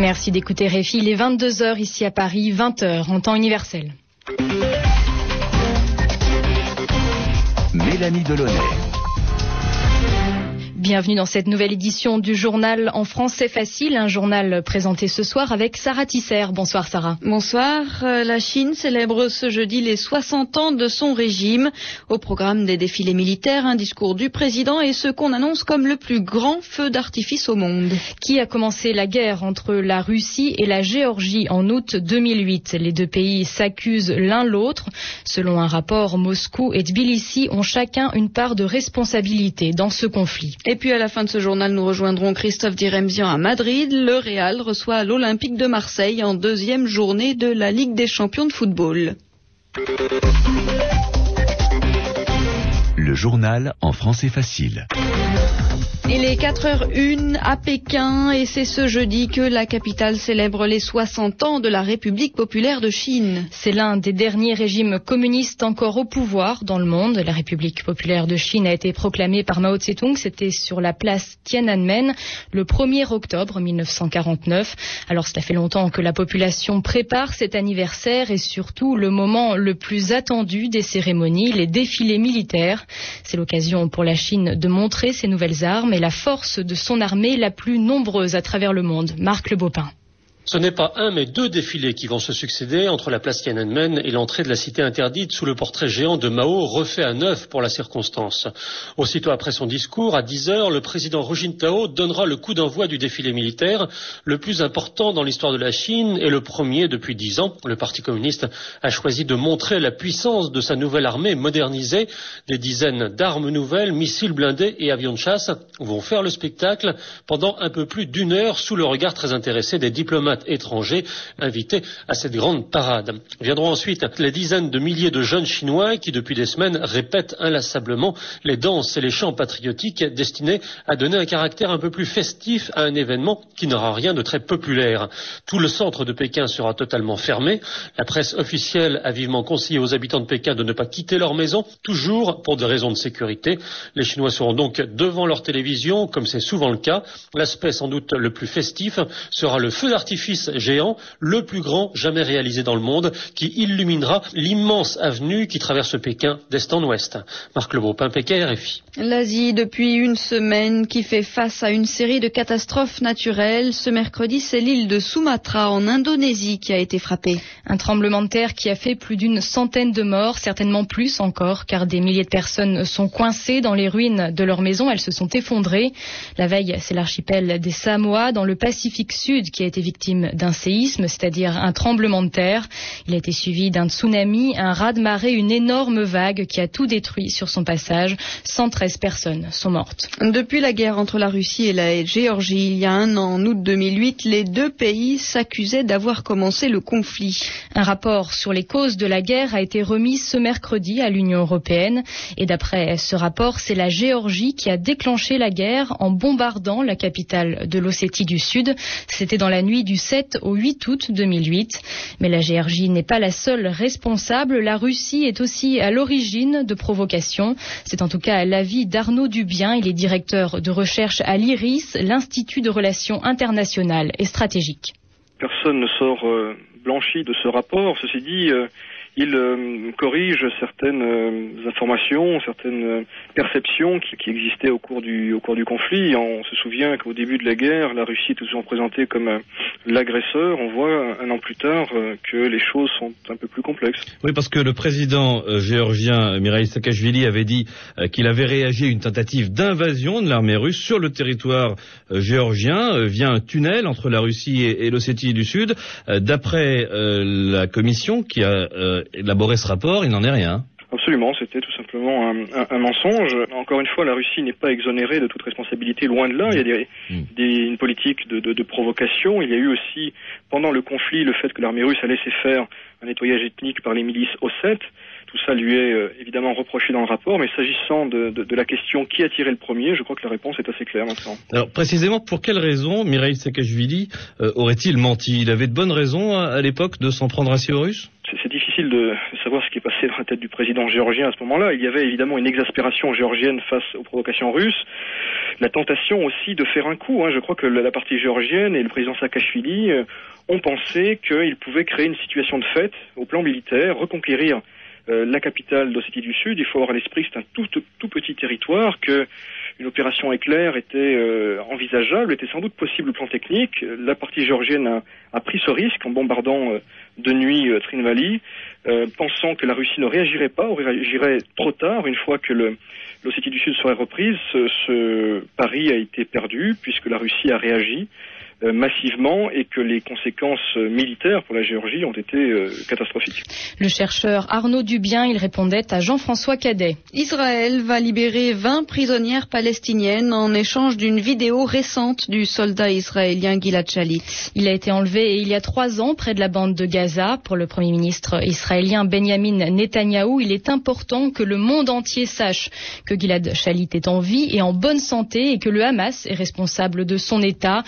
Merci d'écouter Réfi. Il est 22h ici à Paris, 20h en temps universel. Mélanie Delaunay. Bienvenue dans cette nouvelle édition du journal En français facile, un journal présenté ce soir avec Sarah Tisser. Bonsoir Sarah. Bonsoir. Euh, la Chine célèbre ce jeudi les 60 ans de son régime. Au programme des défilés militaires, un discours du président et ce qu'on annonce comme le plus grand feu d'artifice au monde. Qui a commencé la guerre entre la Russie et la Géorgie en août 2008 Les deux pays s'accusent l'un l'autre. Selon un rapport, Moscou et Tbilissi ont chacun une part de responsabilité dans ce conflit. Et puis à la fin de ce journal, nous rejoindrons Christophe Diremzian à Madrid. Le Real reçoit l'Olympique de Marseille en deuxième journée de la Ligue des champions de football. Le journal en français facile. Il est 4h01 à Pékin et c'est ce jeudi que la capitale célèbre les 60 ans de la République populaire de Chine. C'est l'un des derniers régimes communistes encore au pouvoir dans le monde. La République populaire de Chine a été proclamée par Mao Tse-tung. C'était sur la place Tiananmen le 1er octobre 1949. Alors cela fait longtemps que la population prépare cet anniversaire et surtout le moment le plus attendu des cérémonies, les défilés militaires. C'est l'occasion pour la Chine de montrer ses nouvelles armes la force de son armée la plus nombreuse à travers le monde. Marc Le Bopin. Ce n'est pas un, mais deux défilés qui vont se succéder entre la place Tiananmen et l'entrée de la cité interdite sous le portrait géant de Mao refait à neuf pour la circonstance. Aussitôt après son discours, à 10 heures, le président Hu Jintao donnera le coup d'envoi du défilé militaire, le plus important dans l'histoire de la Chine et le premier depuis dix ans. Le Parti communiste a choisi de montrer la puissance de sa nouvelle armée modernisée. Des dizaines d'armes nouvelles, missiles blindés et avions de chasse vont faire le spectacle pendant un peu plus d'une heure sous le regard très intéressé des diplomates étrangers invités à cette grande parade. Viendront ensuite les dizaines de milliers de jeunes Chinois qui, depuis des semaines, répètent inlassablement les danses et les chants patriotiques destinés à donner un caractère un peu plus festif à un événement qui n'aura rien de très populaire. Tout le centre de Pékin sera totalement fermé. La presse officielle a vivement conseillé aux habitants de Pékin de ne pas quitter leur maison, toujours pour des raisons de sécurité. Les Chinois seront donc devant leur télévision, comme c'est souvent le cas. L'aspect sans doute le plus festif sera le feu d'artifice géant, le plus grand jamais réalisé dans le monde, qui illuminera l'immense avenue qui traverse Pékin d'est en ouest. Marc Lebeau-Pin, Pékin, RFI. L'Asie, depuis une semaine, qui fait face à une série de catastrophes naturelles. Ce mercredi, c'est l'île de Sumatra, en Indonésie, qui a été frappée. Un tremblement de terre qui a fait plus d'une centaine de morts, certainement plus encore, car des milliers de personnes sont coincées dans les ruines de leur maison. Elles se sont effondrées. La veille, c'est l'archipel des Samoa, dans le Pacifique Sud, qui a été victime d'un séisme, c'est-à-dire un tremblement de terre. Il a été suivi d'un tsunami, un raz-de-marée, une énorme vague qui a tout détruit sur son passage. 113 personnes sont mortes. Depuis la guerre entre la Russie et la Géorgie, il y a un an, en août 2008, les deux pays s'accusaient d'avoir commencé le conflit. Un rapport sur les causes de la guerre a été remis ce mercredi à l'Union européenne. Et d'après ce rapport, c'est la Géorgie qui a déclenché la guerre en bombardant la capitale de l'Ossétie du Sud. C'était dans la nuit du 7 au 8 août 2008. Mais la Géorgie n'est pas la seule responsable. La Russie est aussi à l'origine de provocations. C'est en tout cas l'avis d'Arnaud Dubien. Il est directeur de recherche à l'IRIS, l'Institut de relations internationales et stratégiques. Personne ne sort euh, blanchi de ce rapport. Ceci dit, euh, il euh, corrige certaines euh, informations, certaines euh, perceptions qui, qui, existaient au cours du au cours du conflit. On se souvient qu'au début de la guerre, la Russie est toujours présentée comme l'agresseur. On voit un an plus tard que les choses sont un peu plus complexes. Oui, parce que le président géorgien Mikhail Saakashvili avait dit qu'il avait réagi à une tentative d'invasion de l'armée russe sur le territoire géorgien via un tunnel entre la Russie et, et l'Ossétie du Sud. D'après la commission qui a élaborer ce rapport, il n'en est rien. Absolument, c'était tout simplement un, un, un, mensonge. Encore une fois, la Russie n'est pas exonérée de toute responsabilité, loin de là. Il y a des, mm. des, une politique de, de, de, provocation. Il y a eu aussi, pendant le conflit, le fait que l'armée russe a laissé faire un nettoyage ethnique par les milices ossètes. Tout ça lui est euh, évidemment reproché dans le rapport, mais s'agissant de, la question qui a tiré le premier, je crois que la réponse est assez claire maintenant. Alors précisément, pour quelle raison Mireille Saakashvili euh, aurait-il menti? Il avait de bonnes raisons à, à l'époque de s'en prendre ainsi aux Russes? De savoir ce qui est passé dans la tête du président géorgien à ce moment-là. Il y avait évidemment une exaspération géorgienne face aux provocations russes, la tentation aussi de faire un coup. Hein. Je crois que la partie géorgienne et le président Saakashvili euh, ont pensé qu'ils pouvaient créer une situation de fait au plan militaire, reconquérir euh, la capitale d'Ossétie du Sud. Il faut avoir à l'esprit que c'est un tout, petit territoire, que une opération éclair était euh, envisageable, était sans doute possible au plan technique. La partie géorgienne a, pris ce risque en bombardant euh, de nuit Trinvali, pensant que la Russie ne réagirait pas ou réagirait trop tard une fois que l'Ossétie du Sud serait reprise. ce pari a été perdu puisque la Russie a réagi. Euh, massivement et que les conséquences militaires pour la Géorgie ont été euh, catastrophiques. Le chercheur Arnaud Dubien, il répondait à Jean-François Cadet. Israël va libérer 20 prisonnières palestiniennes en échange d'une vidéo récente du soldat israélien Gilad Shalit. Il a été enlevé il y a trois ans près de la bande de Gaza. Pour le Premier ministre israélien Benjamin Netanyahou, il est important que le monde entier sache que Gilad Shalit est en vie et en bonne santé et que le Hamas est responsable de son état.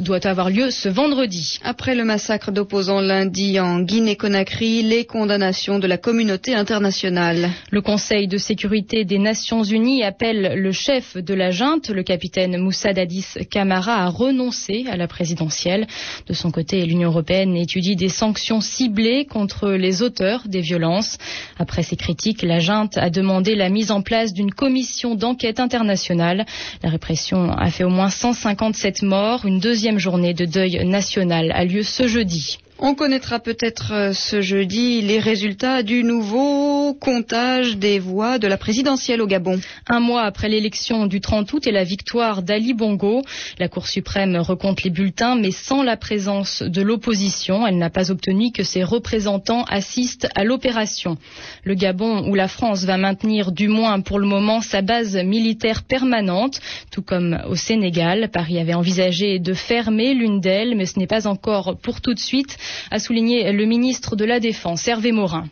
Doit avoir lieu ce vendredi. Après le massacre d'opposants lundi en Guinée-Conakry, les condamnations de la communauté internationale. Le Conseil de sécurité des Nations Unies appelle le chef de la junte, le capitaine Moussa Dadis Camara, à renoncer à la présidentielle. De son côté, l'Union européenne étudie des sanctions ciblées contre les auteurs des violences. Après ces critiques, la junte a demandé la mise en place d'une commission d'enquête internationale. La répression a fait au moins 157 morts, une deuxième journée de deuil national a lieu ce jeudi. On connaîtra peut-être euh, ce jeudi les résultats du nouveau comptage des voix de la présidentielle au Gabon. Un mois après l'élection du 30 août et la victoire d'Ali Bongo, la Cour suprême recompte les bulletins mais sans la présence de l'opposition. Elle n'a pas obtenu que ses représentants assistent à l'opération. Le Gabon, où la France va maintenir du moins pour le moment sa base militaire permanente, tout comme au Sénégal. Paris avait envisagé de fermer l'une d'elles, mais ce n'est pas encore pour tout de suite a souligné le ministre de la Défense, Hervé Morin.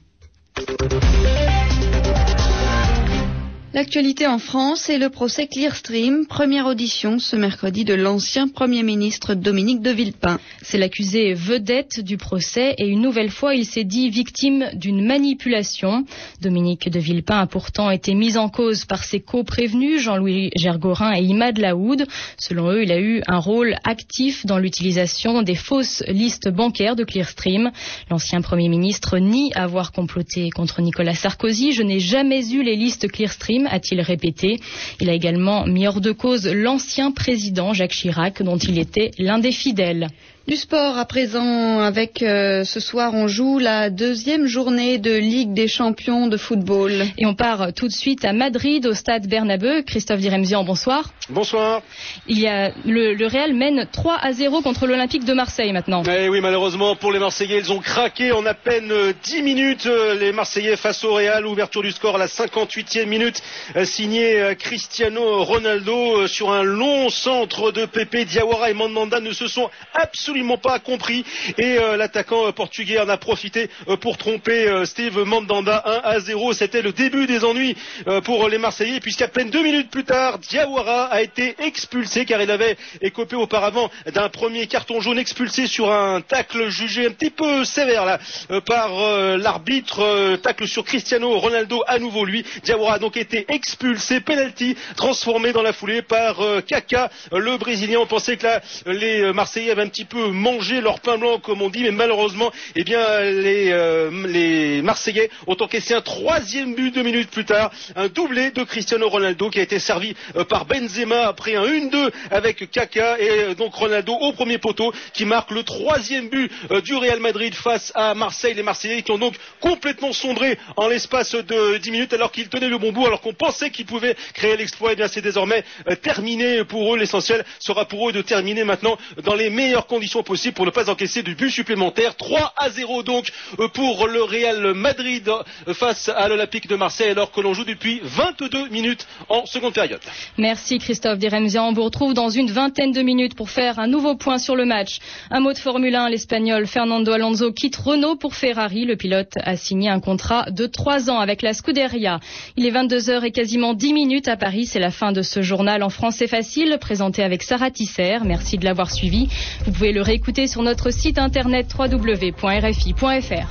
L'actualité en France est le procès Clearstream, première audition ce mercredi de l'ancien Premier ministre Dominique de Villepin. C'est l'accusé vedette du procès et une nouvelle fois il s'est dit victime d'une manipulation. Dominique de Villepin a pourtant été mis en cause par ses co-prévenus Jean-Louis Gergorin et Imad Laoud. Selon eux, il a eu un rôle actif dans l'utilisation des fausses listes bancaires de Clearstream. L'ancien Premier ministre nie avoir comploté contre Nicolas Sarkozy. Je n'ai jamais eu les listes Clearstream a-t-il répété. Il a également mis hors de cause l'ancien président Jacques Chirac, dont il était l'un des fidèles. Du sport à présent avec euh, ce soir on joue la deuxième journée de Ligue des champions de football. Et on part tout de suite à Madrid au stade Bernabeu. Christophe Diremzian, bonsoir. Bonsoir. Il y a le, Real mène 3 à 0 contre l'Olympique de Marseille maintenant. Eh oui, malheureusement pour les Marseillais, ils ont craqué en à peine 10 minutes. Les Marseillais face au Real, ouverture du score à la 58e minute, euh, signé euh, Cristiano Ronaldo sur un long centre de Pepe Diawara et Mandanda ne se sont absolument pas compris et euh, l'attaquant euh, portugais en a profité euh, pour tromper Steve Mandanda 1 à 0. C'était le début des ennuis pour les Marseillais puisqu'à peine deux minutes plus tard, Diawara a été expulsé car il avait écopé auparavant d'un premier carton jaune expulsé sur un tacle jugé un petit peu sévère par l'arbitre. tacle sur Cristiano Ronaldo à nouveau lui. Diawara a donc été expulsé, penalty transformé dans la foulée par Kaka, le Brésilien. On pensait que là les Marseillais avaient un petit peu manger leur pain blanc comme on dit, mais malheureusement, eh bien les, euh, les Marseillais ont encaissé un troisième but deux minutes plus tard, un doublé de Cristiano Ronaldo qui a été servi euh, par Benzema après un 1-2 avec Kaka et euh, donc Ronaldo au premier poteau qui marque le troisième but du Real Madrid face à Marseille. Les Marseillais qui ont donc complètement sombré en l'espace de 10 minutes alors qu'ils tenaient le bon bout, alors qu'on pensait qu'ils pouvaient créer l'exploit. Et eh bien c'est désormais terminé pour eux. L'essentiel sera pour eux de terminer maintenant dans les meilleures conditions possible pour ne pas encaisser de but supplémentaire. 3 à 0 donc euh, pour le Real Madrid euh, face à l'Olympique de Marseille alors que l'on joue depuis 22 minutes en seconde période. Merci Christophe Diremzian. On vous retrouve dans une vingtaine de minutes pour faire un nouveau point sur le match. Un mot de Formule 1, l'Espagnol Fernando Alonso quitte Renault pour Ferrari. Le pilote a signé un contrat de 3 ans avec la Scuderia. Il est 22h et quasiment 10 minutes à Paris. C'est la fin de ce journal en français facile présenté avec Sarah Tisser. Merci de l'avoir suivi. Vous pouvez le réécouter sur notre site internet www.rfi.fr.